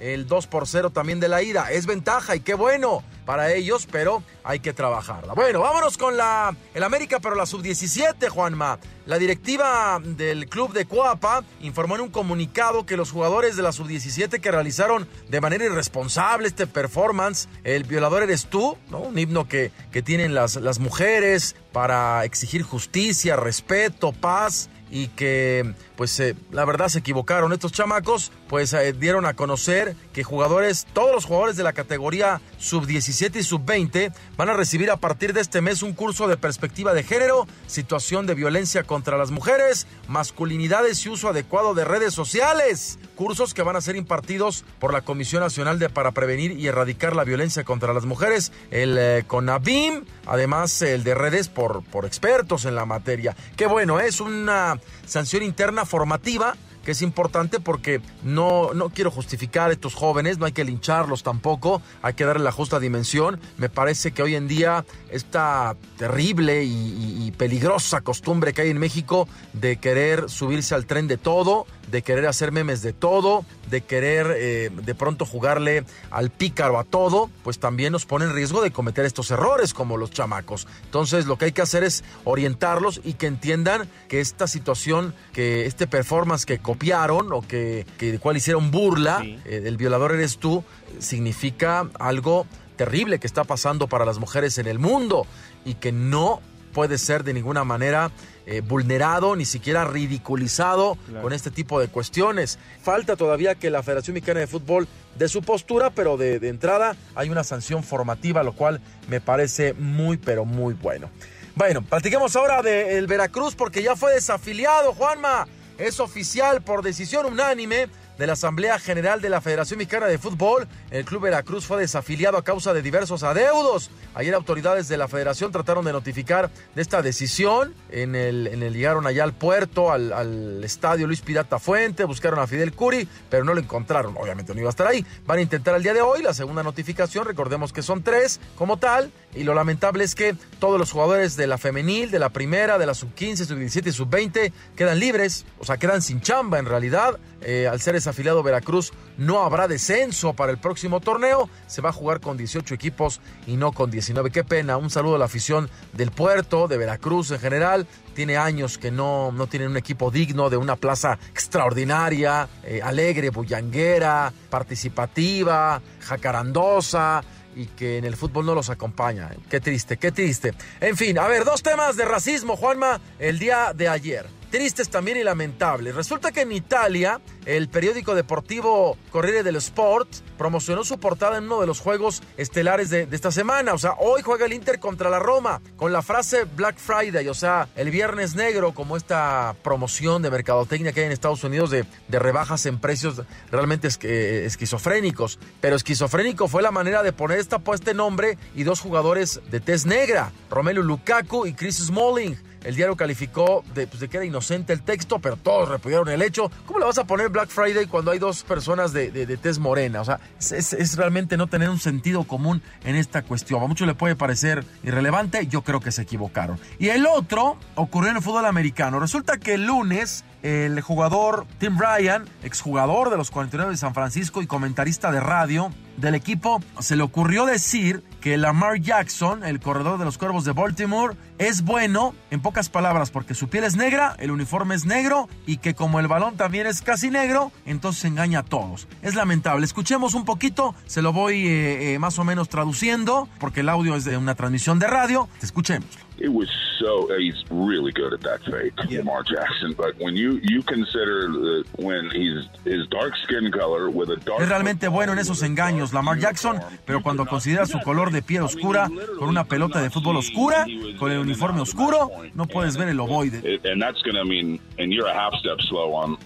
el 2 por 0 también de la ida. Es ventaja y qué bueno para ellos, pero hay que trabajarla. Bueno, vámonos con la el América, pero la sub-17, Juanma. La directiva del club de Coapa informó en un comunicado que los jugadores de la sub-17 que realizaron de manera irresponsable este performance, el violador eres tú, ¿no? Un himno que, que tienen las, las mujeres para exigir justicia, respeto, paz y que pues eh, la verdad se equivocaron. Estos chamacos, pues eh, dieron a conocer que jugadores, todos los jugadores de la categoría sub 17 y sub 20 van a recibir a partir de este mes un curso de perspectiva de género, situación de violencia contra las mujeres, masculinidades y uso adecuado de redes sociales, cursos que van a ser impartidos por la Comisión Nacional de para prevenir y erradicar la violencia contra las mujeres, el eh, CONABIM, además el de redes por, por expertos en la materia. Qué bueno, es una sanción interna formativa que es importante porque no, no quiero justificar a estos jóvenes, no hay que lincharlos tampoco, hay que darle la justa dimensión. Me parece que hoy en día esta terrible y, y peligrosa costumbre que hay en México de querer subirse al tren de todo, de querer hacer memes de todo, de querer eh, de pronto jugarle al pícaro a todo, pues también nos pone en riesgo de cometer estos errores como los chamacos. Entonces lo que hay que hacer es orientarlos y que entiendan que esta situación, que este performance que copiaron o que, que de cual hicieron burla, eh, el violador eres tú, significa algo terrible que está pasando para las mujeres en el mundo y que no puede ser de ninguna manera eh, vulnerado, ni siquiera ridiculizado con este tipo de cuestiones. Falta todavía que la Federación Mexicana de Fútbol de su postura, pero de, de entrada hay una sanción formativa, lo cual me parece muy, pero muy bueno. Bueno, platiquemos ahora del Veracruz porque ya fue desafiliado, Juanma. Es oficial por decisión unánime de la Asamblea General de la Federación Mexicana de Fútbol, el Club Veracruz fue desafiliado a causa de diversos adeudos. Ayer autoridades de la Federación trataron de notificar de esta decisión. En el, en llegaron allá al puerto, al, al, estadio Luis Pirata Fuente, buscaron a Fidel Curi, pero no lo encontraron. Obviamente no iba a estar ahí. Van a intentar el día de hoy la segunda notificación. Recordemos que son tres como tal. Y lo lamentable es que todos los jugadores de la femenil, de la primera, de la sub 15, sub 17 y sub 20 quedan libres, o sea, quedan sin chamba en realidad. Eh, al ser desafiliado Veracruz, no habrá descenso para el próximo torneo. Se va a jugar con 18 equipos y no con 19. Qué pena. Un saludo a la afición del puerto, de Veracruz en general. Tiene años que no, no tienen un equipo digno de una plaza extraordinaria, eh, alegre, bullanguera, participativa, jacarandosa y que en el fútbol no los acompaña. Qué triste, qué triste. En fin, a ver, dos temas de racismo, Juanma, el día de ayer tristes también y lamentables. Resulta que en Italia, el periódico deportivo Corriere dello Sport promocionó su portada en uno de los juegos estelares de, esta semana. O sea, hoy juega el Inter contra la Roma con la frase Black Friday, o sea, el viernes negro, como esta promoción de mercadotecnia que hay en Estados Unidos de, rebajas en precios realmente es, esquizofrénicos. Pero esquizofrénico fue la manera de poner esta puesta en nombre y dos jugadores de tez negra, Romelu Lukaku y Chris Smalling. El diario calificó de, pues, de, que era inocente el texto, pero todos repudiaron el hecho. ¿Cómo le vas a poner Black Friday cuando hay dos personas de, de, de morena? O sea, es, es, es, realmente no tener un sentido común en esta cuestión. A muchos le puede parecer irrelevante, yo creo que se equivocaron. Y el otro ocurrió en el fútbol americano. Resulta que el lunes el jugador Tim Ryan, exjugador de los 49 de San Francisco y comentarista de radio del equipo, se le ocurrió decir que Lamar Jackson, el corredor de los Cuervos de Baltimore, es bueno, en pocas palabras, porque su piel es negra, el uniforme es negro y que como el balón también es casi negro, entonces engaña a todos. Es lamentable. Escuchemos un poquito, se lo voy eh, eh, más o menos traduciendo, porque el audio es de una transmisión de radio. Escuchémoslo.
It was so he's really good at that fake yeah. Lamar Jackson but when you you consider that when he's his dark skin color with a dark
es realmente bueno en esos engaños Lamar Jackson pero cuando considera su color de piel oscura con una pelota de fútbol oscura con el uniforme oscuro no puedes ver el ovoide.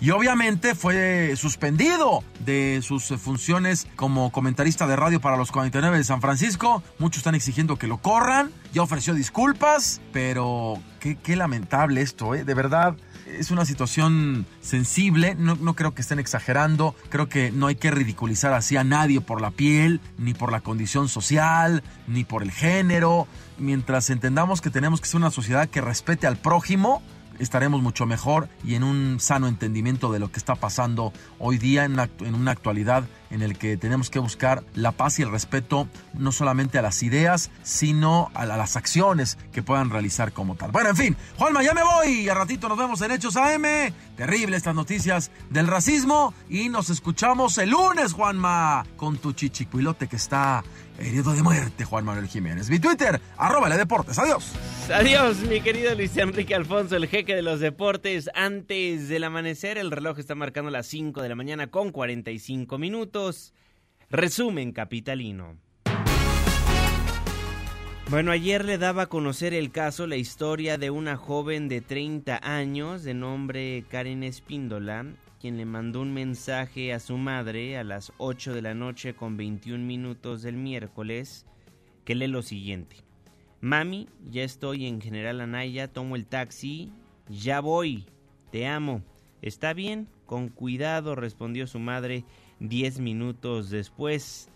y obviamente fue suspendido de sus funciones como comentarista de radio para los 49 de San Francisco. Muchos están exigiendo que lo corran. Ya ofreció disculpas, pero qué, lamentable esto, ¿eh? De verdad, es una situación sensible, no, creo que estén exagerando, creo que no hay que ridiculizar así a nadie por la piel, ni por la condición social, ni por el género. Mientras entendamos que tenemos que ser una sociedad que respete al prójimo, estaremos mucho mejor y en un sano entendimiento de lo que está pasando hoy día en, una, actualidad en el que tenemos que buscar la paz y el respeto no solamente a las ideas, sino a, las acciones que puedan realizar como tal. Bueno, en fin, Juanma, ya me voy. A ratito nos vemos en Hechos AM. Terrible estas noticias del racismo. Y nos escuchamos el lunes, Juanma, con tu chichicuilote que está herido de muerte, Juan Manuel Jiménez. Mi Twitter, arroba deportes. Adiós.
Adiós, mi querido Luis Enrique Alfonso, el jeque de los deportes. Antes del amanecer, el reloj está marcando las 5 de la mañana con 45 minutos. Resumen capitalino. Bueno, ayer le daba a conocer el caso, la historia de una joven de 30 años de nombre Karen Espíndola, quien le mandó un mensaje a su madre a las 8 de la noche con 21 minutos del miércoles, que lee lo siguiente. Mami, ya estoy en General Anaya, tomo el taxi, ya voy, te amo. ¿Está bien? Con cuidado, respondió su madre 10 minutos después.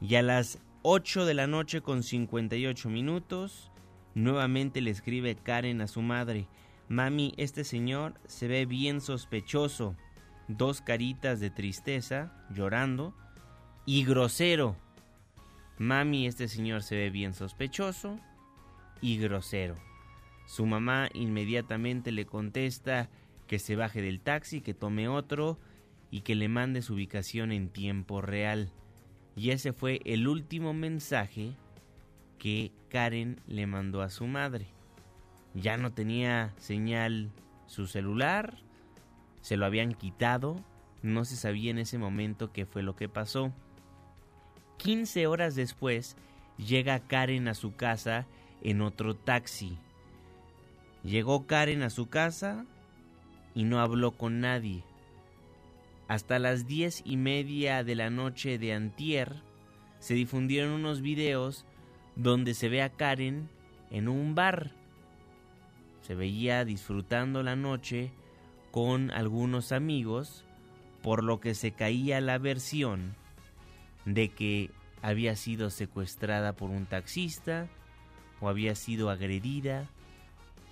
Y a las 8 de la noche con 58 minutos, nuevamente le escribe Karen a su madre, Mami, este señor se ve bien sospechoso, dos caritas de tristeza, llorando, y grosero. Mami, este señor se ve bien sospechoso y grosero. Su mamá inmediatamente le contesta que se baje del taxi, que tome otro y que le mande su ubicación en tiempo real. Y ese fue el último mensaje que Karen le mandó a su madre. Ya no tenía señal su celular, se lo habían quitado, no se sabía en ese momento qué fue lo que pasó. 15 horas después llega Karen a su casa en otro taxi. Llegó Karen a su casa y no habló con nadie. Hasta las diez y media de la noche de antier se difundieron unos videos donde se ve a Karen en un bar. Se veía disfrutando la noche con algunos amigos, por lo que se caía la versión de que había sido secuestrada por un taxista, o había sido agredida,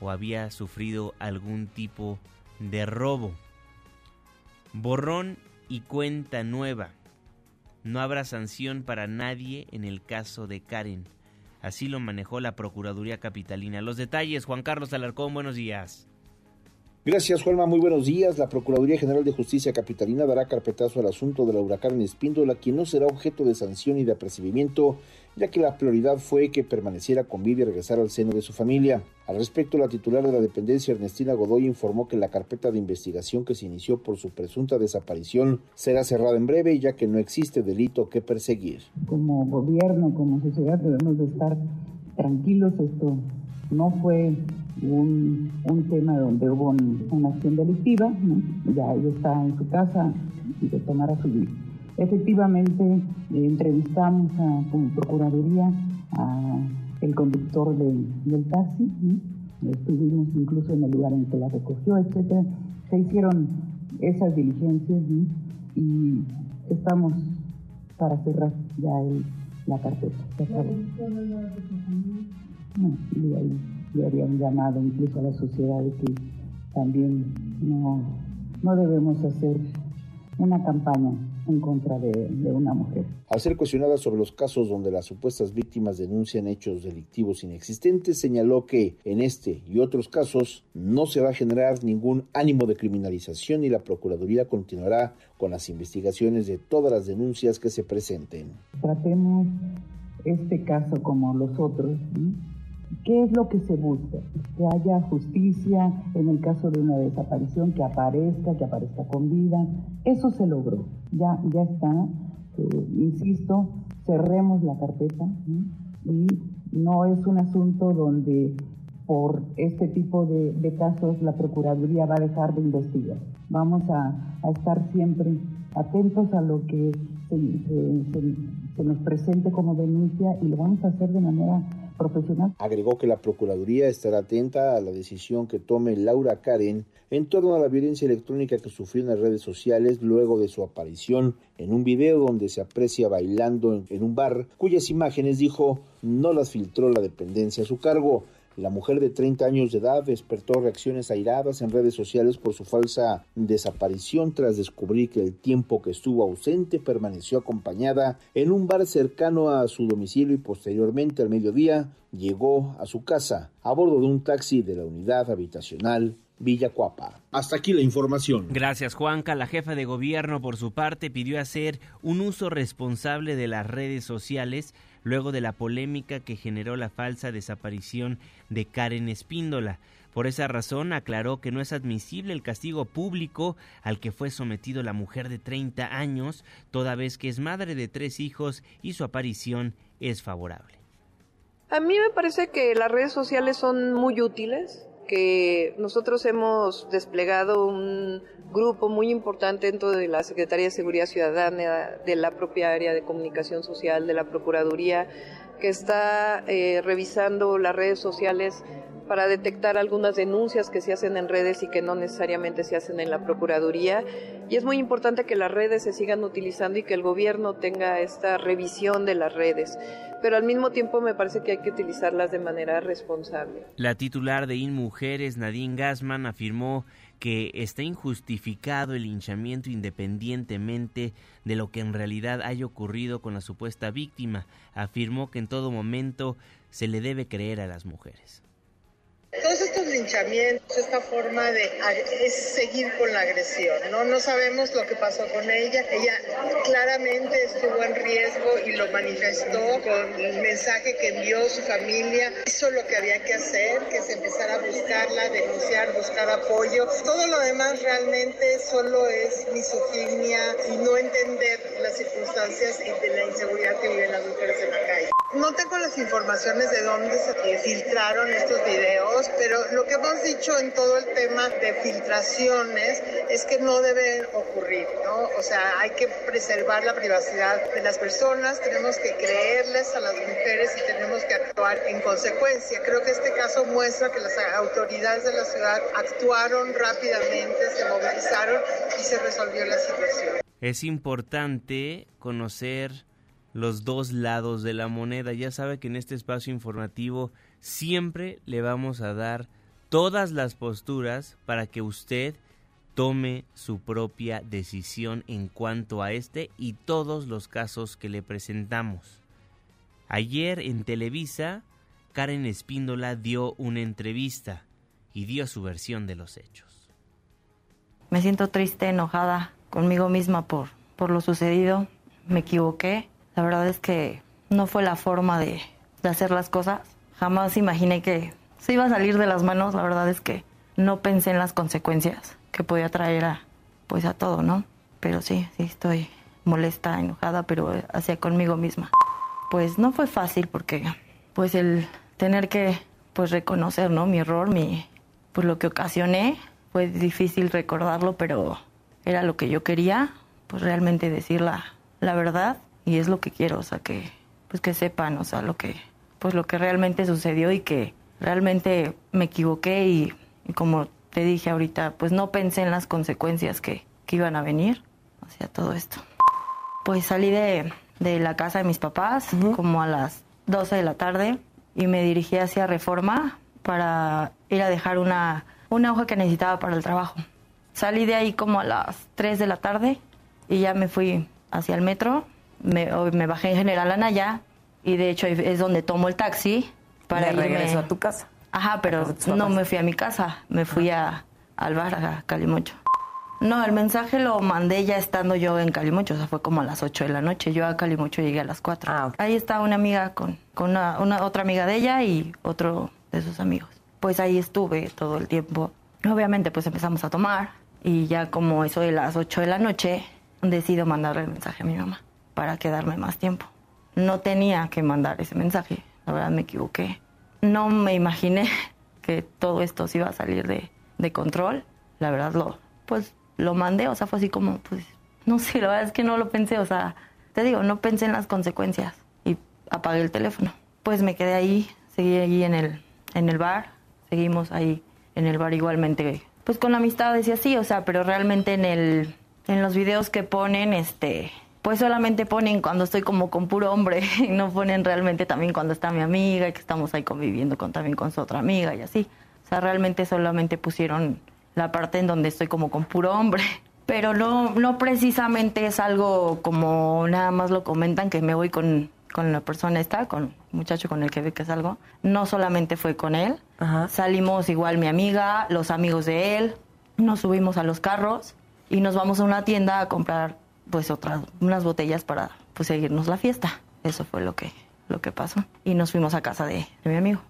o había sufrido algún tipo de robo. Borrón y cuenta nueva. No habrá sanción para nadie en el caso de Karen. Así lo manejó la Procuraduría Capitalina. Los detalles, Juan Carlos Alarcón, buenos días.
Gracias, Juanma. Muy buenos días. La Procuraduría General de Justicia Capitalina dará carpetazo al asunto de la huracán Espíndola, quien no será objeto de sanción y de apercibimiento ya que la prioridad fue que permaneciera con vida y regresara al seno de su familia. Al respecto, la titular de la dependencia, Ernestina Godoy, informó que la carpeta de investigación que se inició por su presunta desaparición será cerrada en breve, ya que no existe delito que perseguir.
Como gobierno, como sociedad, debemos de estar tranquilos. Esto no fue un, tema donde hubo una acción delictiva, ya ella está en su casa y de tomar a su vida. Efectivamente, eh, entrevistamos a, como Procuraduría a el conductor del taxi, estuvimos incluso en el lugar en que la recogió, etcétera. Se hicieron esas diligencias y estamos para cerrar ya la carpeta. No, y ahí le habían llamado incluso a la sociedad de que también no, no debemos hacer una campaña en contra de, una mujer.
Al ser cuestionada sobre los casos donde las supuestas víctimas denuncian hechos delictivos inexistentes, señaló que en este y otros casos no se va a generar ningún ánimo de criminalización y la Procuraduría continuará con las investigaciones de todas las denuncias que se presenten.
Tratemos este caso como los otros. ¿Qué es lo que se busca? Que haya justicia en el caso de una desaparición, que aparezca, que aparezca con vida. Eso se logró, ya, ya está. Eh, insisto, cerremos la carpeta y no es un asunto donde por este tipo de, casos la Procuraduría va a dejar de investigar. Vamos a, estar siempre atentos a lo que se nos presente como denuncia y lo vamos a hacer de manera profesional.
Agregó que la Procuraduría estará atenta a la decisión que tome Laura Karen en torno a la violencia electrónica que sufrió en las redes sociales luego de su aparición en un video donde se aprecia bailando en un bar, cuyas imágenes, dijo, no las filtró la dependencia a su cargo. La mujer de 30 años de edad despertó reacciones airadas en redes sociales por su falsa desaparición tras descubrir que el tiempo que estuvo ausente permaneció acompañada en un bar cercano a su domicilio y posteriormente al mediodía llegó a su casa a bordo de un taxi de la unidad habitacional Villacuapa. Hasta aquí la información.
Gracias, Juanca. La jefa de gobierno, por su parte, pidió hacer un uso responsable de las redes sociales luego de la polémica que generó la falsa desaparición de Karen Espíndola. Por esa razón aclaró que no es admisible el castigo público al que fue sometido la mujer de 30 años, toda vez que es madre de tres hijos y su aparición es favorable.
A mí me parece que las redes sociales son muy útiles, nosotros hemos desplegado un grupo muy importante dentro de la Secretaría de Seguridad Ciudadana, de la propia área de comunicación social, de la Procuraduría, que está eh, revisando las redes sociales para detectar algunas denuncias que se hacen en redes y que no necesariamente se hacen en la Procuraduría. Y es muy importante que las redes se sigan utilizando y que el gobierno tenga esta revisión de las redes. Pero al mismo tiempo me parece que hay que utilizarlas de manera responsable.
La titular de InMujeres, Nadine Gassman, afirmó que está injustificado el linchamiento independientemente de lo que en realidad haya ocurrido con la supuesta víctima. Afirmó que en todo momento se le debe creer a las mujeres.
Todos estos linchamientos, esta forma de seguir con la agresión, ¿no? No sabemos lo que pasó con ella. Ella claramente estuvo en riesgo y lo manifestó con el mensaje que envió su familia. Hizo lo que había que hacer, que se empezara a buscarla, denunciar, buscar apoyo. Todo lo demás realmente solo es misoginia y no entender las circunstancias y de la inseguridad que viven las mujeres en la calle. No tengo las informaciones de dónde se filtraron estos videos, pero lo que hemos dicho en todo el tema de filtraciones es que no deben ocurrir, ¿no? O sea, hay que preservar la privacidad de las personas, tenemos que creerles a las mujeres y tenemos que actuar en consecuencia. Creo que este caso muestra que las autoridades de la ciudad actuaron rápidamente, se movilizaron y se resolvió la situación.
Es importante conocer los dos lados de la moneda. Ya sabe que en este espacio informativo siempre le vamos a dar todas las posturas para que usted tome su propia decisión en cuanto a este y todos los casos que le presentamos. Ayer en Televisa, Karen Espíndola dio una entrevista y dio su versión de los hechos.
Me siento triste, enojada conmigo misma por, por lo sucedido. Me equivoqué, la verdad es que no fue la forma de, hacer las cosas. Jamás imaginé que se iba a salir de las manos. La verdad es que no pensé en las consecuencias que podía traer a, pues a todo, ¿no? Pero sí, sí estoy molesta, enojada, pero hacia conmigo misma. Pues no fue fácil porque, pues el tener que, pues reconocer, ¿no? Mi error, mi, pues lo que ocasioné, fue difícil recordarlo, pero era lo que yo quería, pues realmente decir la, la verdad y es lo que quiero, o sea, que pues que sepan, o sea, lo que pues lo que realmente sucedió y que realmente me equivoqué y, como te dije ahorita, pues no pensé en las consecuencias que, que iban a venir hacia todo esto. Pues salí de, de la casa de mis papás como a las 12 de la tarde y me dirigí hacia Reforma para ir a dejar una, una hoja que necesitaba para el trabajo. Salí de ahí como a las 3 de la tarde y ya me fui hacia el metro me, me bajé en General Anaya y de hecho es donde tomo el taxi para
ir regreso a tu casa.
Ajá, pero no me fui a mi casa, me fui a, al bar, a Calimocho. No, el mensaje lo mandé ya estando yo en Calimocho, o sea, fue como a las 8 de la noche. Yo a Calimocho llegué a las 4. Ah, ahí está una amiga con, con una, una, otra amiga de ella y otro de sus amigos. Pues ahí estuve todo el tiempo. Obviamente, pues empezamos a tomar y ya como eso de las 8 de la noche, decido mandarle el mensaje a mi mamá para quedarme más tiempo. No tenía que mandar ese mensaje, la verdad me equivoqué. No me imaginé [laughs] que todo esto se iba a salir de, de control. La verdad lo, pues lo mandé, o sea, fue así como, pues, no sé, la verdad es que no lo pensé, o sea, te digo, no pensé en las consecuencias y apagué el teléfono. Pues me quedé ahí, seguí ahí en el, en el bar, seguimos ahí en el bar igualmente, pues con la amistad decía sí, o sea, pero realmente en el, en los videos que ponen, este, pues solamente ponen cuando estoy como con puro hombre, [laughs] y no ponen realmente también cuando está mi amiga y que estamos ahí conviviendo con, también con su otra amiga y así. O sea, realmente solamente pusieron la parte en donde estoy como con puro hombre. [laughs] Pero no, no precisamente es algo como nada más lo comentan que me voy con, con la persona esta, con el muchacho con el que ve que salgo. No solamente fue con él, salimos igual mi amiga, los amigos de él, nos subimos a los carros y nos vamos a una tienda a comprar pues otras unas botellas para pues seguirnos la fiesta. Eso fue lo que lo que pasó y nos fuimos a casa de, mi amigo.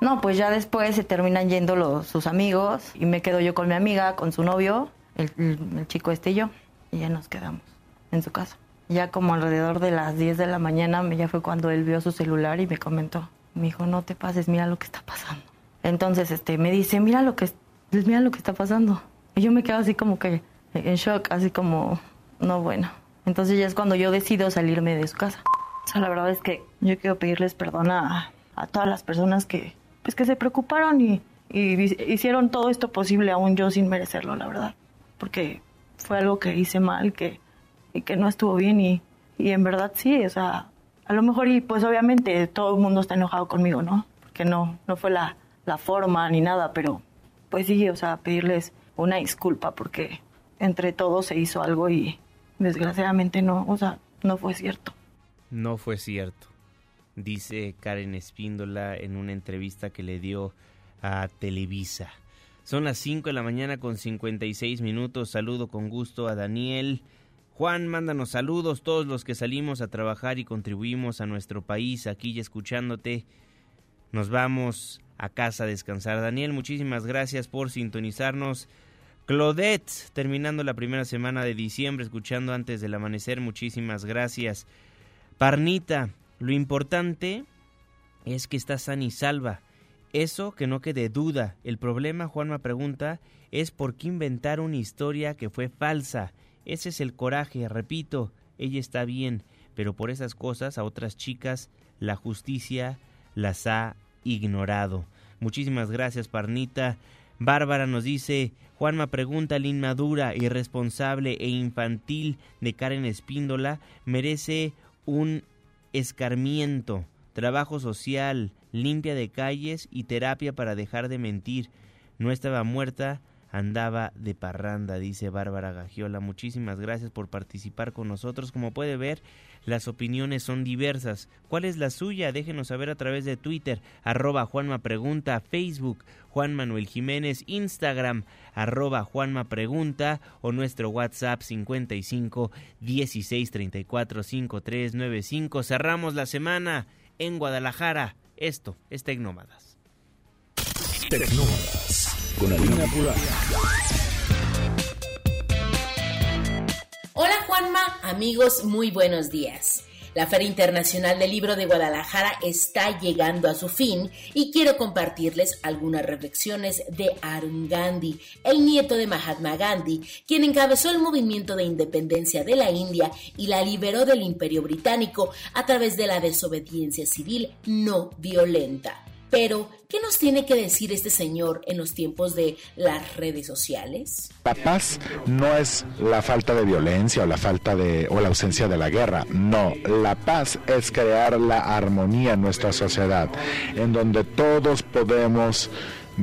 No, pues ya después se terminan yendo los, sus amigos y me quedo yo con mi amiga, con su novio, el, el chico este y yo, y ya nos quedamos en su casa. Ya como alrededor de las 10 de la mañana, ya fue cuando él vio su celular y me comentó, me dijo, no te pases, mira lo que está pasando. Entonces, este, me dice, mira lo que, mira lo que está pasando. Y yo me quedo así como que en shock, así como, no, bueno. Entonces ya es cuando yo decido salirme de su casa. O sea, la verdad es que yo quiero pedirles perdón a, todas las personas que, pues, que se preocuparon y, hicieron todo esto posible aún yo sin merecerlo, la verdad. Porque fue algo que hice mal, que, y que no estuvo bien y, y en verdad sí, o sea, a lo mejor y pues obviamente todo el mundo está enojado conmigo, ¿no? Porque no, no fue la, la forma ni nada, pero pues sí, o sea, pedirles una disculpa porque entre todos se hizo algo y desgraciadamente no, o sea, no fue cierto.
No fue cierto, dice Karen Espíndola en una entrevista que le dio a Televisa. Son las 5 de la mañana con 56 minutos. Saludo con gusto a Daniel. Juan, mándanos saludos todos los que salimos a trabajar y contribuimos a nuestro país aquí y escuchándote. Nos vamos a casa a descansar. Daniel, muchísimas gracias por sintonizarnos. Claudette, terminando la primera semana de diciembre, escuchando antes del amanecer, muchísimas gracias. Parnita, lo importante es que está sana y salva. Eso que no quede duda. El problema, Juanma pregunta, es por qué inventar una historia que fue falsa. Ese es el coraje, repito, ella está bien, pero por esas cosas a otras chicas la justicia las ha ignorado. Muchísimas gracias, Parnita. Bárbara nos dice, Juanma pregunta, la inmadura, irresponsable e infantil de Karen Espíndola merece un escarmiento, trabajo social, limpia de calles y terapia para dejar de mentir. No estaba muerta, andaba de parranda, dice Bárbara Gagiola. Muchísimas gracias por participar con nosotros. Como puede ver, las opiniones son diversas. ¿Cuál es la suya? Déjenos saber a través de Twitter, arroba Juanma Pregunta, Facebook, Juan Manuel Jiménez, Instagram, arroba Juanma Pregunta o nuestro WhatsApp 55 16 34 53 95. Cerramos la semana en Guadalajara. Esto es Tecnómadas.
Tecnómadas con Alina
Hola Juanma, amigos, muy buenos días. La Feria Internacional del Libro de Guadalajara está llegando a su fin y quiero compartirles algunas reflexiones de Arun Gandhi, el nieto de Mahatma Gandhi, quien encabezó el movimiento de independencia de la India y la liberó del Imperio Británico a través de la desobediencia civil no violenta. Pero, ¿qué nos tiene que decir este señor en los tiempos de las redes sociales?
La paz no es la falta de violencia o la falta de o la ausencia de la guerra. No, la paz es crear la armonía en nuestra sociedad, en donde todos podemos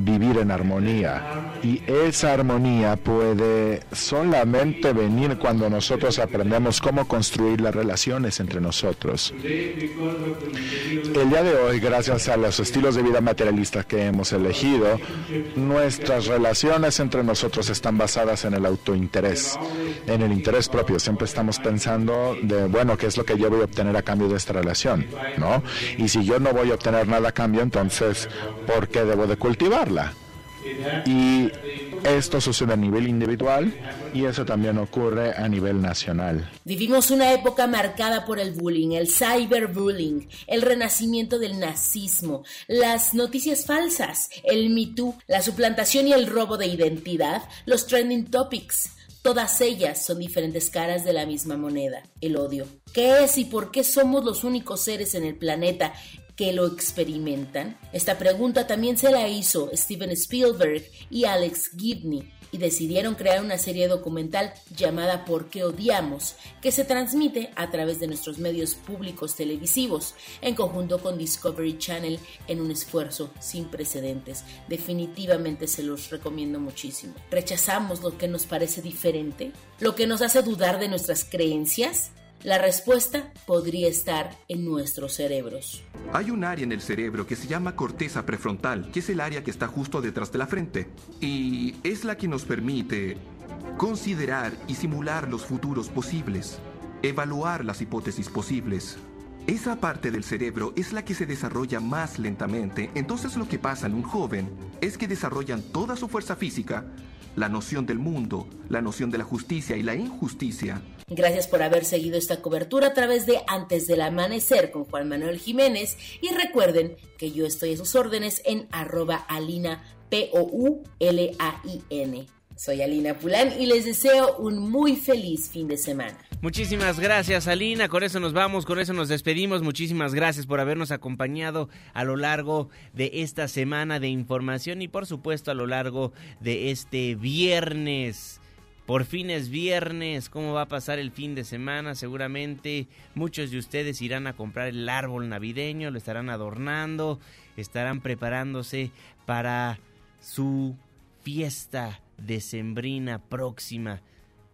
vivir en armonía. Y esa armonía puede solamente venir cuando nosotros aprendemos cómo construir las relaciones entre nosotros. El día de hoy, gracias a los estilos de vida materialistas que hemos elegido, nuestras relaciones entre nosotros están basadas en el autointerés, en el interés propio. Siempre estamos pensando de, bueno, ¿qué es lo que yo voy a obtener a cambio de esta relación? ¿No? Y si yo no voy a obtener nada a cambio, entonces, ¿por qué debo de cultivar? Y esto sucede a nivel individual y eso también ocurre a nivel nacional.
Vivimos una época marcada por el bullying, el cyberbullying, el renacimiento del nazismo, las noticias falsas, el Me la suplantación y el robo de identidad, los trending topics. Todas ellas son diferentes caras de la misma moneda, el odio. ¿Qué es y por qué somos los únicos seres en el planeta que lo experimentan? Esta pregunta también se la hizo Steven Spielberg y Alex Gibney. y decidieron crear una serie documental llamada ¿Por qué odiamos?, que se transmite a través de nuestros medios públicos televisivos, en conjunto con Discovery Channel, en un esfuerzo sin precedentes. Definitivamente se los recomiendo muchísimo. ¿Rechazamos lo que nos parece diferente? ¿Lo que nos hace dudar de nuestras creencias? La respuesta podría estar en nuestros cerebros.
Hay un área en el cerebro que se llama corteza prefrontal, que es el área que está justo detrás de la frente. Y es la que nos permite considerar y simular los futuros posibles, evaluar las hipótesis posibles. Esa parte del cerebro es la que se desarrolla más lentamente, entonces lo que pasa en un joven es que desarrollan toda su fuerza física, la noción del mundo, la noción de la justicia y la injusticia.
Gracias por haber seguido esta cobertura a través de Antes del Amanecer con Juan Manuel Jiménez y recuerden que yo estoy a sus órdenes en arroba alina P-O-U-L-A-I-N. Soy Alina Pulán y les deseo un muy feliz fin de semana.
Muchísimas gracias, Alina. Con eso nos vamos, con eso nos despedimos. Muchísimas gracias por habernos acompañado a lo largo de esta semana de información y, por supuesto, a lo largo de este viernes. Por fin es viernes, ¿cómo va a pasar el fin de semana? Seguramente muchos de ustedes irán a comprar el árbol navideño, lo estarán adornando, estarán preparándose para su fiesta decembrina próxima.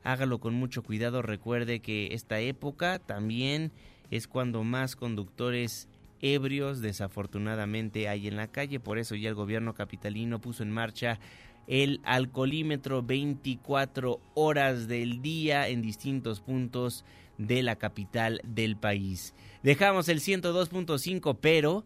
Hágalo con mucho cuidado, recuerde que esta época también es cuando más conductores ebrios desafortunadamente hay en la calle, por eso ya el gobierno capitalino puso en marcha el alcoholímetro 24 horas del día en distintos puntos de la capital del país. Dejamos el 102.5, pero